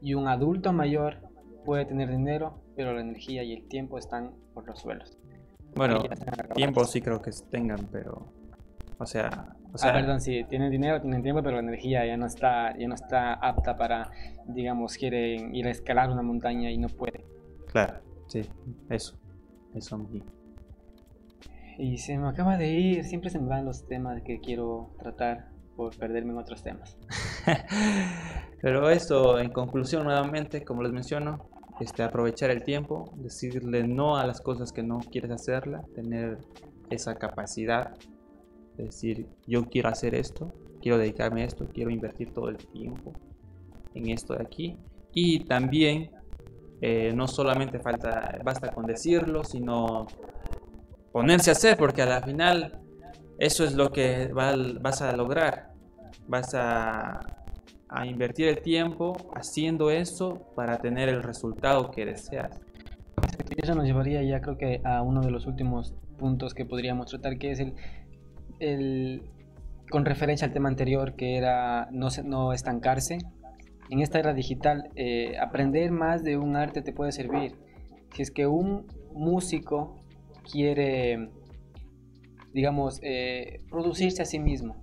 Y un adulto mayor puede tener dinero, pero la energía y el tiempo están por los suelos. Bueno, tiempo sí creo que tengan, pero o sea, o sea, ah, perdón, sí, tienen dinero, tienen tiempo, pero la energía ya no está, ya no está apta para, digamos, quieren ir a escalar una montaña y no puede. Claro. Sí, eso. Eso. Y se me acaba de ir, siempre se me van los temas que quiero tratar por perderme en otros temas. Pero esto, en conclusión, nuevamente, como les menciono, este, aprovechar el tiempo, decirle no a las cosas que no quieres hacerla, tener esa capacidad de decir, yo quiero hacer esto, quiero dedicarme a esto, quiero invertir todo el tiempo en esto de aquí. Y también eh, no solamente falta, basta con decirlo, sino ponerse a hacer, porque a la final eso es lo que va, vas a lograr. Vas a, a, invertir el tiempo haciendo eso para tener el resultado que deseas. Eso nos llevaría ya creo que a uno de los últimos puntos que podríamos tratar, que es el, el con referencia al tema anterior, que era no, no estancarse, en esta era digital, eh, aprender más de un arte te puede servir. Si es que un músico quiere, digamos, eh, producirse a sí mismo,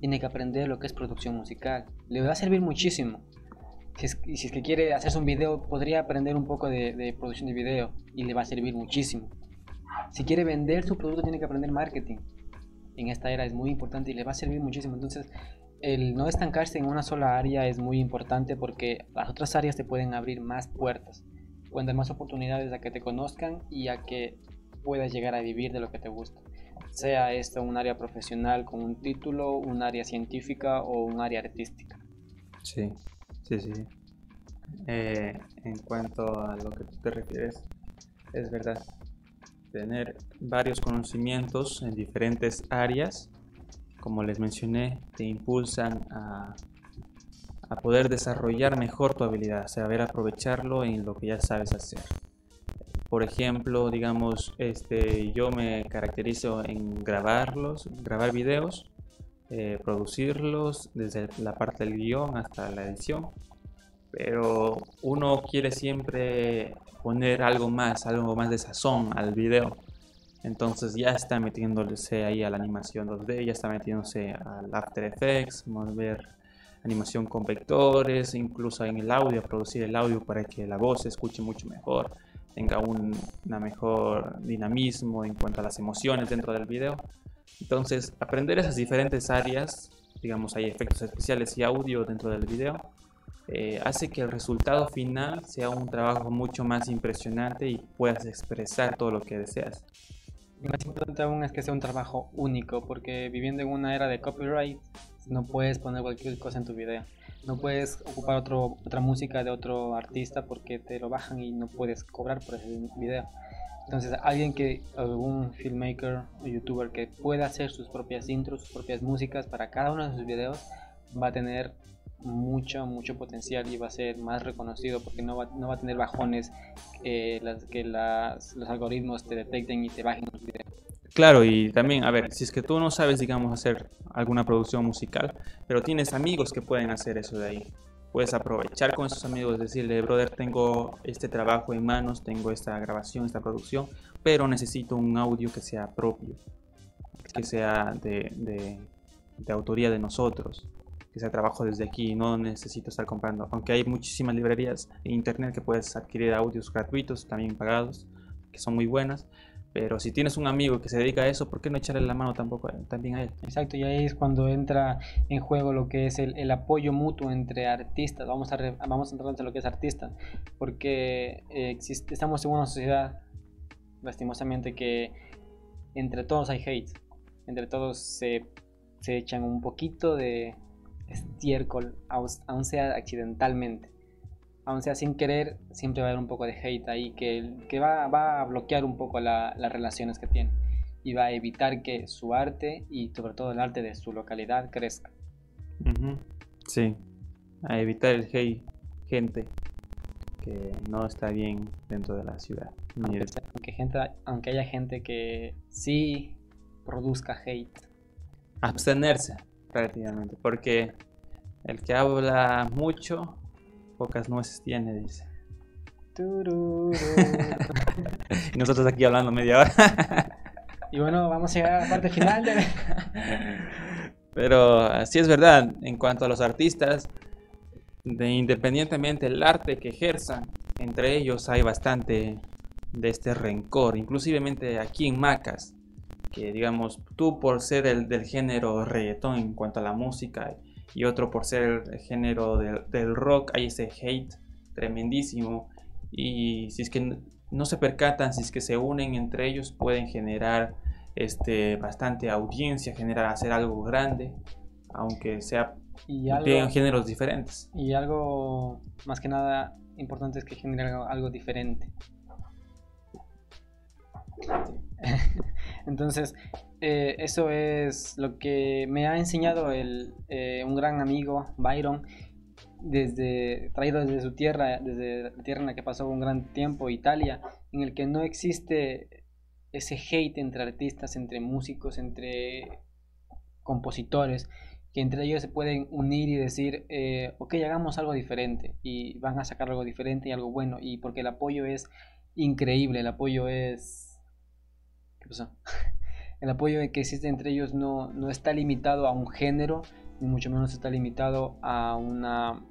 tiene que aprender lo que es producción musical. Le va a servir muchísimo. Si es, si es que quiere hacerse un video, podría aprender un poco de, de producción de video y le va a servir muchísimo. Si quiere vender su producto, tiene que aprender marketing. En esta era es muy importante y le va a servir muchísimo. Entonces, el no estancarse en una sola área es muy importante porque las otras áreas te pueden abrir más puertas, pueden dar más oportunidades a que te conozcan y a que puedas llegar a vivir de lo que te gusta. Sea esto un área profesional con un título, un área científica o un área artística. Sí, sí, sí. Eh, en cuanto a lo que tú te refieres, es verdad. Tener varios conocimientos en diferentes áreas como les mencioné, te impulsan a, poder desarrollar mejor tu habilidad, saber aprovecharlo en lo que ya sabes hacer. Por ejemplo, digamos, este, yo me caracterizo en grabarlos, grabar videos, eh, producirlos desde la parte del guion hasta la edición. Pero uno quiere siempre poner algo más, algo más de sazón al video. Entonces ya está metiéndose ahí a la animación 2D, ya está metiéndose al After Effects, mover animación con vectores, incluso en el audio, producir el audio para que la voz se escuche mucho mejor, tenga un una mejor dinamismo en cuanto a las emociones dentro del video. Entonces, aprender esas diferentes áreas, digamos, hay efectos especiales y audio dentro del video, eh, hace que el resultado final sea un trabajo mucho más impresionante y puedas expresar todo lo que deseas. Más importante aún es que sea un trabajo único, porque viviendo en una era de copyright, no puedes poner cualquier cosa en tu video. No puedes ocupar otro, otra música de otro artista porque te lo bajan y no puedes cobrar por ese video. Entonces, alguien que, algún filmmaker o youtuber que pueda hacer sus propias intros, sus propias músicas para cada uno de sus videos, va a tener mucho, mucho potencial y va a ser más reconocido porque no va, no va a tener bajones eh, las, que los algoritmos te detecten y te bajen los videos. Claro, y también, a ver, si es que tú no sabes, digamos, hacer alguna producción musical, pero tienes amigos que pueden hacer eso de ahí, puedes aprovechar con esos amigos, decirle, brother, tengo este trabajo en manos, tengo esta grabación, esta producción, pero necesito un audio que sea propio, que sea de, de, de autoría de nosotros que sea trabajo desde aquí, no necesito estar comprando. Aunque hay muchísimas librerías en internet que puedes adquirir audios gratuitos, también pagados, que son muy buenas. Pero si tienes un amigo que se dedica a eso, ¿por qué no echarle la mano tampoco también a él? Exacto, y ahí es cuando entra en juego lo que es el, apoyo mutuo entre artistas. Vamos a, vamos a entrar en lo que es artista, porque eh, estamos en una sociedad, lastimosamente, que entre todos hay hate. Entre todos se, se echan un poquito de, estiércol, aun sea accidentalmente, aun sea sin querer, siempre va a haber un poco de hate ahí que, que va, va, a bloquear un poco las relaciones que tiene y va a evitar que su arte y sobre todo el arte de su localidad crezca. Sí, a evitar el hate, gente que no está bien dentro de la ciudad. Aunque, gente, aunque haya gente que sí produzca hate. Abstenerse prácticamente, porque el que habla mucho, pocas nueces tiene, dice. y nosotros aquí hablando media hora. y bueno, vamos a llegar a la parte final. Pero así es verdad, en cuanto a los artistas, de, independientemente del arte que ejerzan, entre ellos hay bastante de este rencor, inclusivemente aquí en Macas que digamos tú por ser el del género reggaetón en cuanto a la música y otro por ser el género del, rock, hay ese hate tremendísimo y si es que no se percatan, si es que se unen entre ellos pueden generar este, bastante audiencia, generar hacer algo grande, aunque sea y algo, géneros diferentes. Y algo más que nada importante es que genere algo diferente. Entonces, eh, eso es lo que me ha enseñado el, eh, un gran amigo, Byron, desde, traído desde su tierra, desde la tierra en la que pasó un gran tiempo, Italia, en el que no existe ese hate entre artistas, entre músicos, entre compositores, que entre ellos se pueden unir y decir, eh, ok, hagamos algo diferente, y van a sacar algo diferente y algo bueno, y porque el apoyo es increíble, el apoyo es el apoyo que existe entre ellos no, no está limitado a un género, ni mucho menos está limitado a una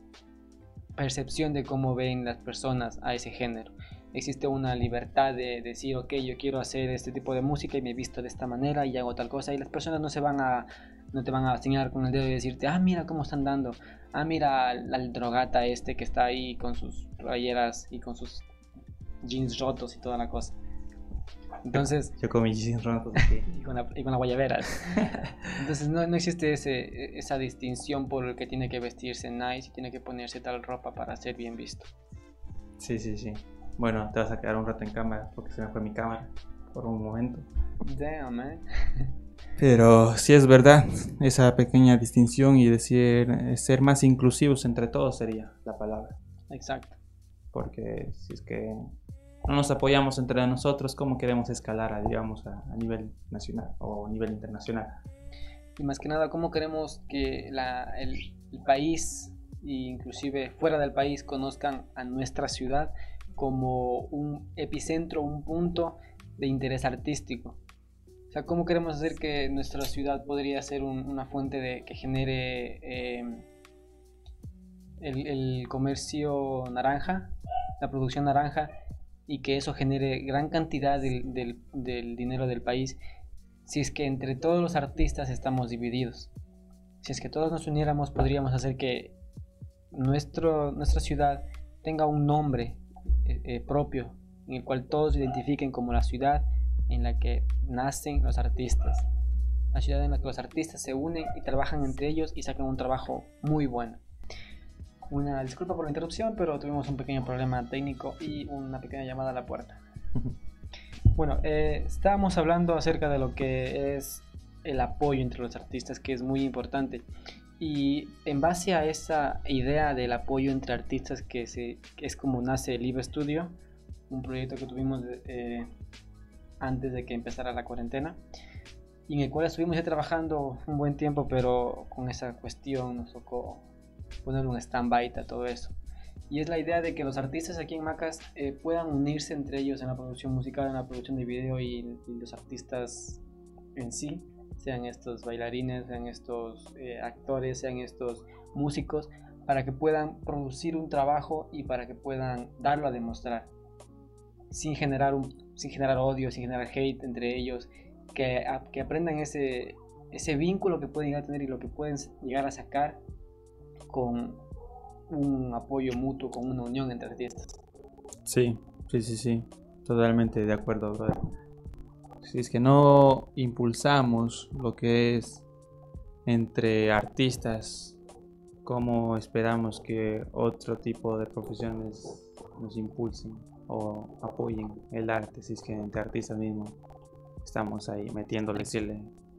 percepción de cómo ven las personas a ese género. Existe una libertad de decir, ok, yo quiero hacer este tipo de música y me he visto de esta manera y hago tal cosa y las personas no se van a, no te van a señalar con el dedo y decirte, ah, mira cómo están dando, ah, mira al, drogata este que está ahí con sus rayeras y con sus jeans rotos y toda la cosa. Entonces. Yo con mis jeans rotos y, con la, y con la guayabera. Entonces no, no, existe ese, esa distinción por el que tiene que vestirse nice y tiene que ponerse tal ropa para ser bien visto. Sí, sí, sí. Bueno, te vas a quedar un rato en cámara porque se me fue mi cámara por un momento. Damn, man. Pero sí es verdad, esa pequeña distinción y decir ser más inclusivos entre todos sería la palabra. Exacto. Porque si es que no nos apoyamos entre nosotros, ¿cómo queremos escalar, digamos, a, nivel nacional o a nivel internacional? Y más que nada, ¿cómo queremos que el, país, e inclusive fuera del país, conozcan a nuestra ciudad como un epicentro, un punto de interés artístico? O sea, ¿cómo queremos hacer que nuestra ciudad podría ser una fuente de, que genere em, el comercio naranja, la producción naranja, y que eso genere gran cantidad del, del, dinero del país si es que entre todos los artistas estamos divididos. Si es que todos nos uniéramos podríamos hacer que nuestro, nuestra ciudad tenga un nombre eh, eh, propio en el cual todos identifiquen como la ciudad en la que nacen los artistas. La ciudad en la que los artistas se unen y trabajan entre ellos y sacan un trabajo muy bueno. Una disculpa por la interrupción, pero tuvimos un pequeño problema técnico y una pequeña llamada a la puerta. Bueno, eh, estábamos hablando acerca de lo que es el apoyo entre los artistas, que es muy importante. Y en base a esa idea del apoyo entre artistas, que, se, es como nace el Live Studio, un proyecto que tuvimos eh, antes de que empezara la cuarentena, y en el cual estuvimos ya trabajando un buen tiempo, pero con esa cuestión nos tocó poner un stand-by a todo eso. Y es la idea de que los artistas aquí en Macas eh, puedan unirse entre ellos en la producción musical, en la producción de video y, los artistas en sí, sean estos bailarines, sean estos eh, actores, sean estos músicos, para que puedan producir un trabajo y para que puedan darlo a demostrar, sin generar, un, sin generar odio, sin generar hate entre ellos, que, que aprendan ese, ese vínculo que pueden llegar a tener y lo que pueden llegar a sacar con un apoyo mutuo, con una unión entre artistas. Sí, sí, sí, sí, totalmente de acuerdo, brother. Si es que no impulsamos lo que es entre artistas, ¿cómo esperamos que otro tipo de profesiones nos impulsen o apoyen el arte? Si es que entre artistas mismos estamos ahí metiéndole,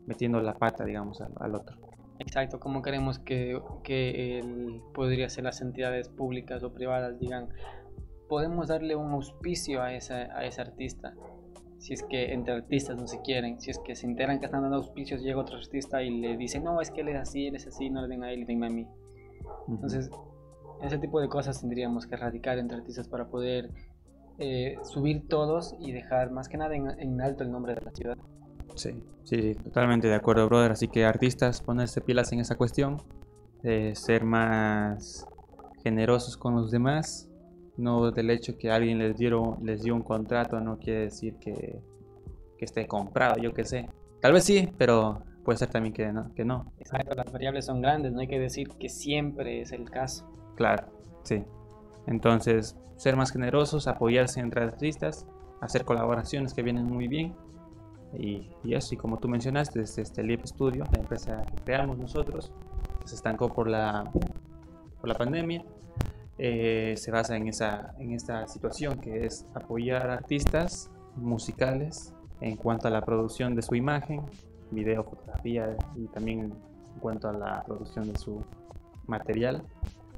metiendo la pata, digamos, al otro. Exacto, como queremos que, que podría ser las entidades públicas o privadas digan, podemos darle un auspicio a, esa, a ese artista. Si es que entre artistas no se quieren, si es que se enteran que están dando auspicios, llega otro artista y le dice, no, es que él es así, él es así, no le den a él, denme a mí. Entonces, ese tipo de cosas tendríamos que erradicar entre artistas para poder eh, subir todos y dejar más que nada en alto el nombre de la ciudad. Sí, sí, totalmente de acuerdo, brother. Así que artistas, ponerse pilas en esa cuestión, ser más generosos con los demás. No del hecho que alguien les, dieron, les dio un contrato, no quiere decir que, que esté comprado, yo qué sé. Tal vez sí, pero puede ser también que no, que no. Exacto, las variables son grandes, no hay que decir que siempre es el caso. Claro, sí. Entonces, ser más generosos, apoyarse entre artistas, hacer colaboraciones que vienen muy bien y, y así como tú mencionaste, desde este Live Studio, la empresa que creamos nosotros, que se estancó por la, por la pandemia, eh, se basa en, esa, en esta situación que es apoyar artistas musicales en cuanto a la producción de su imagen, video, fotografía y también en cuanto a la producción de su material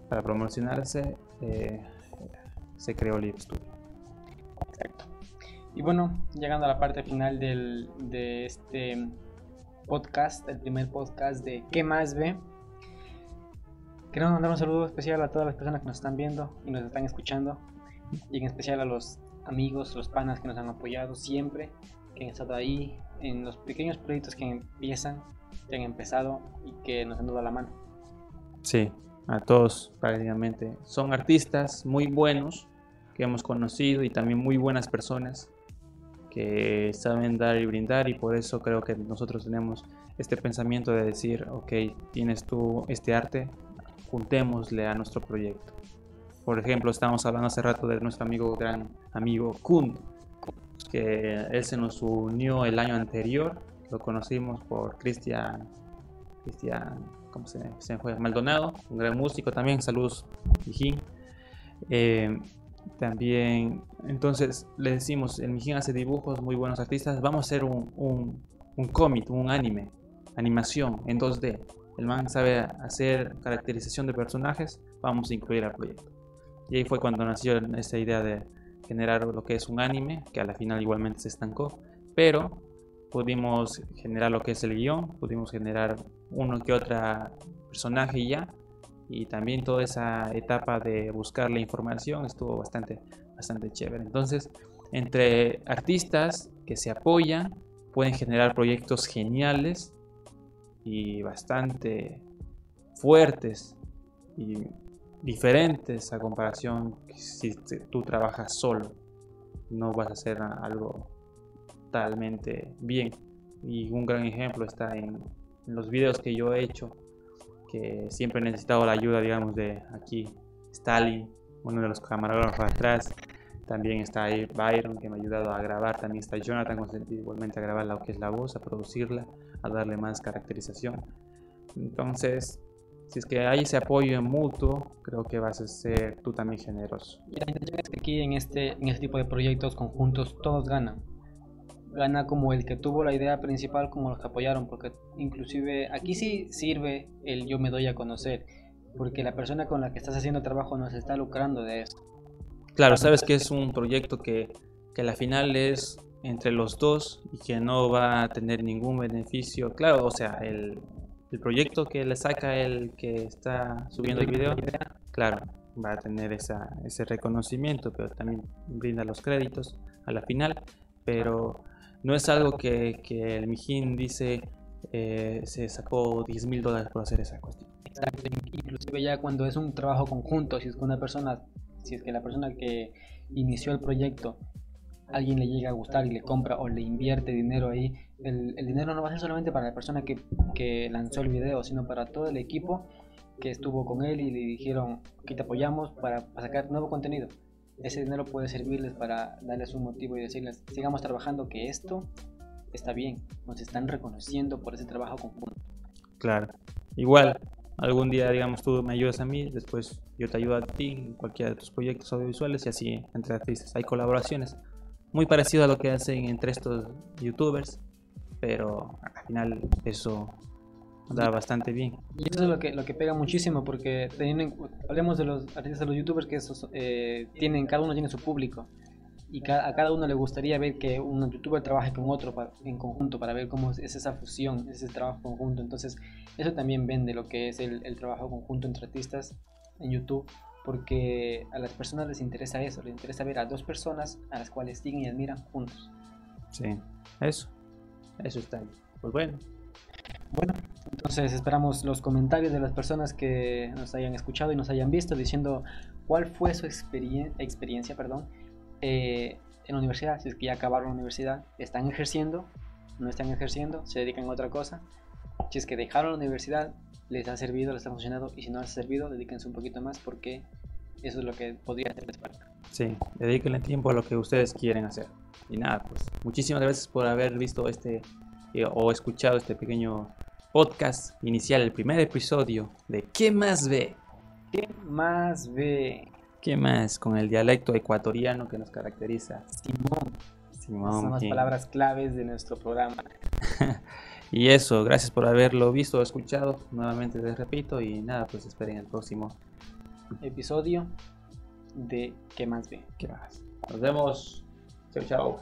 para promocionarse, eh, se creó Live Studio. Exacto. Y bueno, llegando a la parte final del, de este podcast, el primer podcast de ¿Qué más ve? Queremos mandar un saludo especial a todas las personas que nos están viendo y nos están escuchando. Y en especial a los amigos, los panas que nos han apoyado siempre, que han estado ahí en los pequeños proyectos que empiezan, que han empezado y que nos han dado la mano. Sí, a todos prácticamente. Son artistas muy buenos que hemos conocido y también muy buenas personas que saben dar y brindar y por eso creo que nosotros tenemos este pensamiento de decir, ok, tienes tú este arte, juntémosle a nuestro proyecto. Por ejemplo, estábamos hablando hace rato de nuestro amigo, gran amigo Kun, que él se nos unió el año anterior, lo conocimos por Cristian, Cristian, ¿cómo se, se fue? Maldonado, un gran músico también, saludos, Hijín. Eh, también, entonces le decimos, el Mijín hace dibujos, muy buenos artistas, vamos a hacer un, un, un cómic, un anime, animación en 2D. El man sabe hacer caracterización de personajes, vamos a incluir al proyecto. Y ahí fue cuando nació esta idea de generar lo que es un anime, que a la final igualmente se estancó, pero pudimos generar lo que es el guion, pudimos generar uno que otra personaje y ya, y también toda esa etapa de buscar la información estuvo bastante, bastante chévere. Entonces, entre artistas que se apoyan, pueden generar proyectos geniales y bastante fuertes y diferentes a comparación si tú trabajas solo. No vas a hacer algo totalmente bien. Y un gran ejemplo está en, los videos que yo he hecho que siempre he necesitado la ayuda, digamos, de aquí Stalin, uno de los camarógrafos atrás. También está ahí Byron, que me ha ayudado a grabar. También está Jonathan, igualmente a grabar lo que es la voz, a producirla, a darle más caracterización. Entonces, si es que hay ese apoyo en mutuo, creo que vas a ser tú también generoso. Y la intención es que aquí en este, en este tipo de proyectos conjuntos todos ganan gana como el que tuvo la idea principal como los que apoyaron, porque inclusive aquí sí sirve el yo me doy a conocer, porque la persona con la que estás haciendo trabajo nos está lucrando de eso. Claro, sabes que es un proyecto que, que a la final es entre los dos y que no va a tener ningún beneficio. Claro, o sea, el, el proyecto que le saca el que está subiendo el video, claro, va a tener esa, ese reconocimiento, pero también brinda los créditos a la final. Pero no es algo que, que el Mijín dice eh, se sacó 10 mil dólares por hacer esa cuestión. Exacto, inclusive ya cuando es un trabajo conjunto, si es que una persona, si es que la persona que inició el proyecto, alguien le llega a gustar y le compra o le invierte dinero ahí, el, el dinero no va a ser solamente para la persona que, lanzó el video, sino para todo el equipo que estuvo con él y le dijeron que te apoyamos para sacar nuevo contenido ese dinero puede servirles para darles un motivo y decirles, sigamos trabajando, que esto está bien, nos están reconociendo por ese trabajo conjunto. Claro, igual, algún día, digamos, tú me ayudas a mí, después yo te ayudo a ti en cualquiera de tus proyectos audiovisuales y así entre artistas. Hay colaboraciones muy parecido a lo que hacen entre estos youtubers, pero al final eso da bastante bien. Y eso es lo que, lo que pega muchísimo, porque teniendo, hablemos de los artistas, de los youtubers, que esos, eh, tienen, cada uno tiene su público. Y a cada uno le gustaría ver que un youtuber trabaje con otro en conjunto para ver cómo es esa fusión, ese trabajo conjunto. Entonces, eso también vende lo que es el, el trabajo conjunto entre artistas en YouTube, porque a las personas les interesa eso, les interesa ver a dos personas a las cuales siguen y admiran juntos. Sí, eso, eso está ahí. Pues bueno, bueno, entonces esperamos los comentarios de las personas que nos hayan escuchado y nos hayan visto diciendo cuál fue su experiencia perdón, eh, en la universidad, si es que ya acabaron la universidad, están ejerciendo, no están ejerciendo, se dedican a otra cosa. Si es que dejaron la universidad, les ha servido, les ha funcionado y si no les ha servido, dedíquense un poquito más porque eso es lo que podría hacerles falta. Sí, dedíquenle tiempo a lo que ustedes quieren hacer. Y nada, pues muchísimas gracias por haber visto este eh, o escuchado este pequeño podcast inicial, el primer episodio de ¿Qué más ve? ¿Qué más ve? ¿Qué más? Con el dialecto ecuatoriano que nos caracteriza. Simón. Simón. Son las palabras claves de nuestro programa. y eso, gracias por haberlo visto o escuchado. Nuevamente les repito y nada, pues esperen el próximo episodio de ¿Qué más ve? ¿Qué más? Nos vemos. Chao, chao.